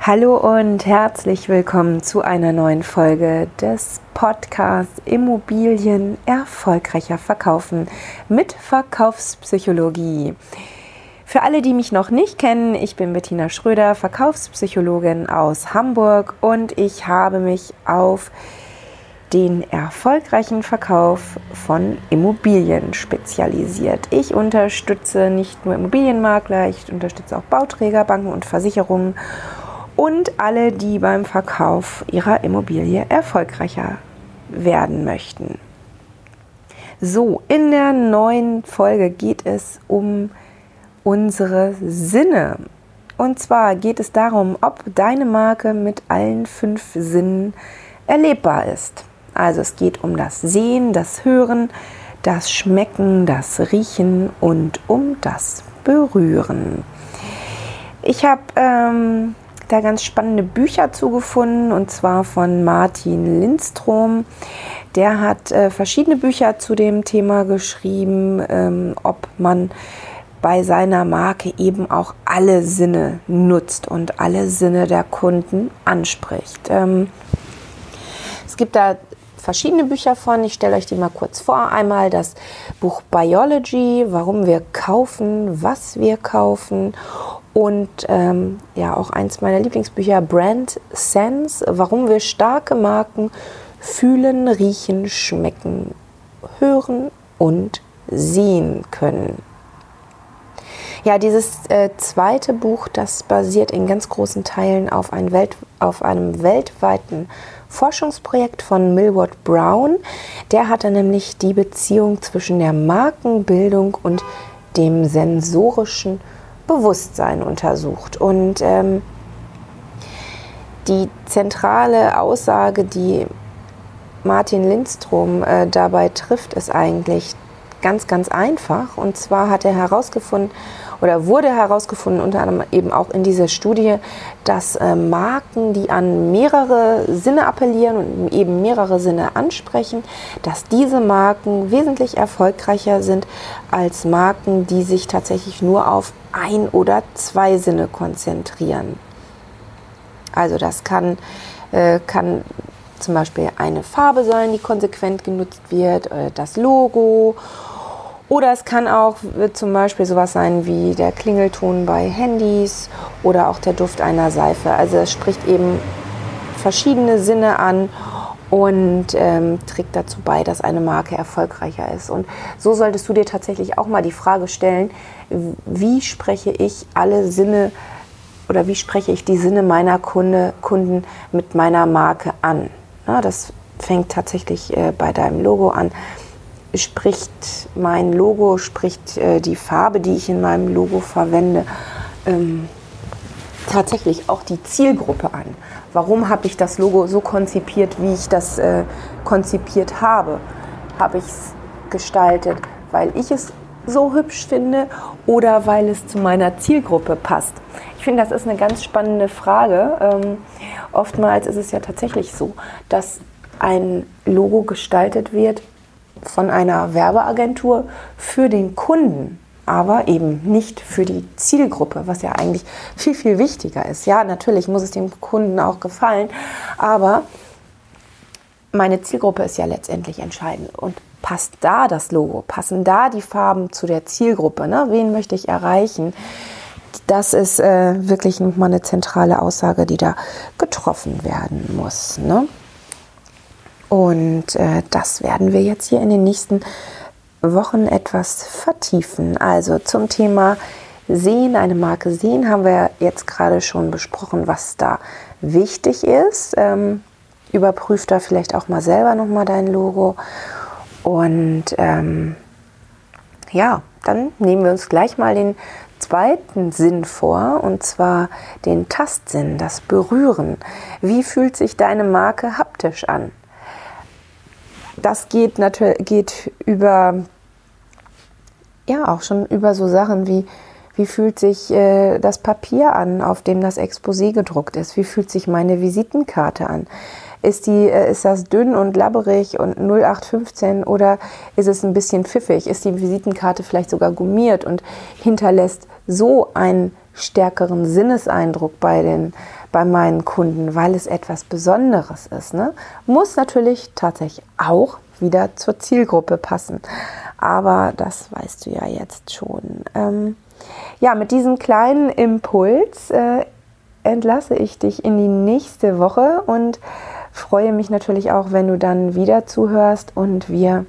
Hallo und herzlich willkommen zu einer neuen Folge des Podcasts Immobilien erfolgreicher verkaufen mit Verkaufspsychologie. Für alle, die mich noch nicht kennen, ich bin Bettina Schröder, Verkaufspsychologin aus Hamburg und ich habe mich auf den erfolgreichen Verkauf von Immobilien spezialisiert. Ich unterstütze nicht nur Immobilienmakler, ich unterstütze auch Bauträger, Banken und Versicherungen und alle, die beim Verkauf ihrer Immobilie erfolgreicher werden möchten. So, in der neuen Folge geht es um unsere Sinne. Und zwar geht es darum, ob deine Marke mit allen fünf Sinnen erlebbar ist. Also es geht um das Sehen, das Hören, das Schmecken, das Riechen und um das Berühren. Ich habe ähm, da ganz spannende Bücher zugefunden und zwar von Martin Lindstrom. Der hat äh, verschiedene Bücher zu dem Thema geschrieben, ähm, ob man bei seiner Marke eben auch alle Sinne nutzt und alle Sinne der Kunden anspricht. Ähm, es gibt da verschiedene Bücher von. Ich stelle euch die mal kurz vor. Einmal das Buch Biology, warum wir kaufen, was wir kaufen und ähm, ja, auch eins meiner Lieblingsbücher, Brand Sense, warum wir starke Marken fühlen, riechen, schmecken, hören und sehen können. Ja, dieses äh, zweite Buch, das basiert in ganz großen Teilen auf, ein Welt, auf einem weltweiten Forschungsprojekt von Millward Brown. Der hatte nämlich die Beziehung zwischen der Markenbildung und dem sensorischen Bewusstsein untersucht. Und ähm, die zentrale Aussage, die Martin Lindstrom äh, dabei trifft, ist eigentlich ganz, ganz einfach. Und zwar hat er herausgefunden, oder wurde herausgefunden, unter anderem eben auch in dieser Studie, dass äh, Marken, die an mehrere Sinne appellieren und eben mehrere Sinne ansprechen, dass diese Marken wesentlich erfolgreicher sind als Marken, die sich tatsächlich nur auf ein oder zwei Sinne konzentrieren. Also das kann, äh, kann zum Beispiel eine Farbe sein, die konsequent genutzt wird, äh, das Logo oder es kann auch zum Beispiel sowas sein wie der Klingelton bei Handys oder auch der Duft einer Seife. Also es spricht eben verschiedene Sinne an und ähm, trägt dazu bei, dass eine Marke erfolgreicher ist. Und so solltest du dir tatsächlich auch mal die Frage stellen, wie spreche ich alle Sinne oder wie spreche ich die Sinne meiner Kunde, Kunden mit meiner Marke an? Na, das fängt tatsächlich äh, bei deinem Logo an spricht mein Logo, spricht äh, die Farbe, die ich in meinem Logo verwende, ähm, tatsächlich auch die Zielgruppe an. Warum habe ich das Logo so konzipiert, wie ich das äh, konzipiert habe? Habe ich es gestaltet, weil ich es so hübsch finde oder weil es zu meiner Zielgruppe passt? Ich finde, das ist eine ganz spannende Frage. Ähm, oftmals ist es ja tatsächlich so, dass ein Logo gestaltet wird von einer Werbeagentur für den Kunden, aber eben nicht für die Zielgruppe, was ja eigentlich viel, viel wichtiger ist. Ja, natürlich muss es dem Kunden auch gefallen, aber meine Zielgruppe ist ja letztendlich entscheidend. Und passt da das Logo? Passen da die Farben zu der Zielgruppe? Ne? Wen möchte ich erreichen? Das ist äh, wirklich nochmal eine zentrale Aussage, die da getroffen werden muss. Ne? Und äh, das werden wir jetzt hier in den nächsten Wochen etwas vertiefen. Also zum Thema Sehen, eine Marke sehen, haben wir jetzt gerade schon besprochen, was da wichtig ist. Ähm, überprüf da vielleicht auch mal selber nochmal dein Logo. Und ähm, ja, dann nehmen wir uns gleich mal den zweiten Sinn vor, und zwar den Tastsinn, das Berühren. Wie fühlt sich deine Marke haptisch an? Das geht natürlich geht über ja auch schon über so Sachen wie wie fühlt sich äh, das Papier an, auf dem das Exposé gedruckt ist? Wie fühlt sich meine Visitenkarte an? Ist, die, äh, ist das dünn und labberig und 0815 oder ist es ein bisschen pfiffig? Ist die Visitenkarte vielleicht sogar gummiert und hinterlässt so ein stärkeren Sinneseindruck bei, den, bei meinen Kunden, weil es etwas Besonderes ist. Ne? Muss natürlich tatsächlich auch wieder zur Zielgruppe passen. Aber das weißt du ja jetzt schon. Ähm, ja, mit diesem kleinen Impuls äh, entlasse ich dich in die nächste Woche und freue mich natürlich auch, wenn du dann wieder zuhörst und wir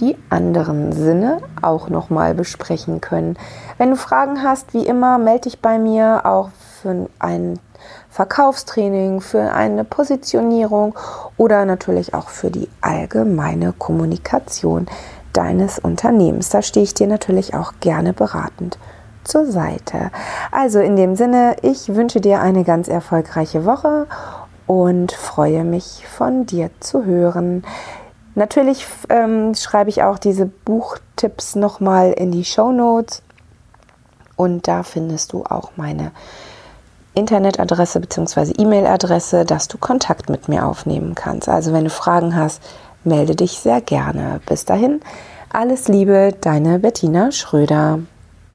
die anderen Sinne auch nochmal besprechen können. Wenn du Fragen hast, wie immer, melde dich bei mir auch für ein Verkaufstraining, für eine Positionierung oder natürlich auch für die allgemeine Kommunikation deines Unternehmens. Da stehe ich dir natürlich auch gerne beratend zur Seite. Also in dem Sinne, ich wünsche dir eine ganz erfolgreiche Woche und freue mich von dir zu hören. Natürlich ähm, schreibe ich auch diese Buchtipps nochmal in die Show Notes und da findest du auch meine Internetadresse bzw. E-Mail-Adresse, dass du Kontakt mit mir aufnehmen kannst. Also wenn du Fragen hast, melde dich sehr gerne. Bis dahin, alles Liebe, deine Bettina Schröder.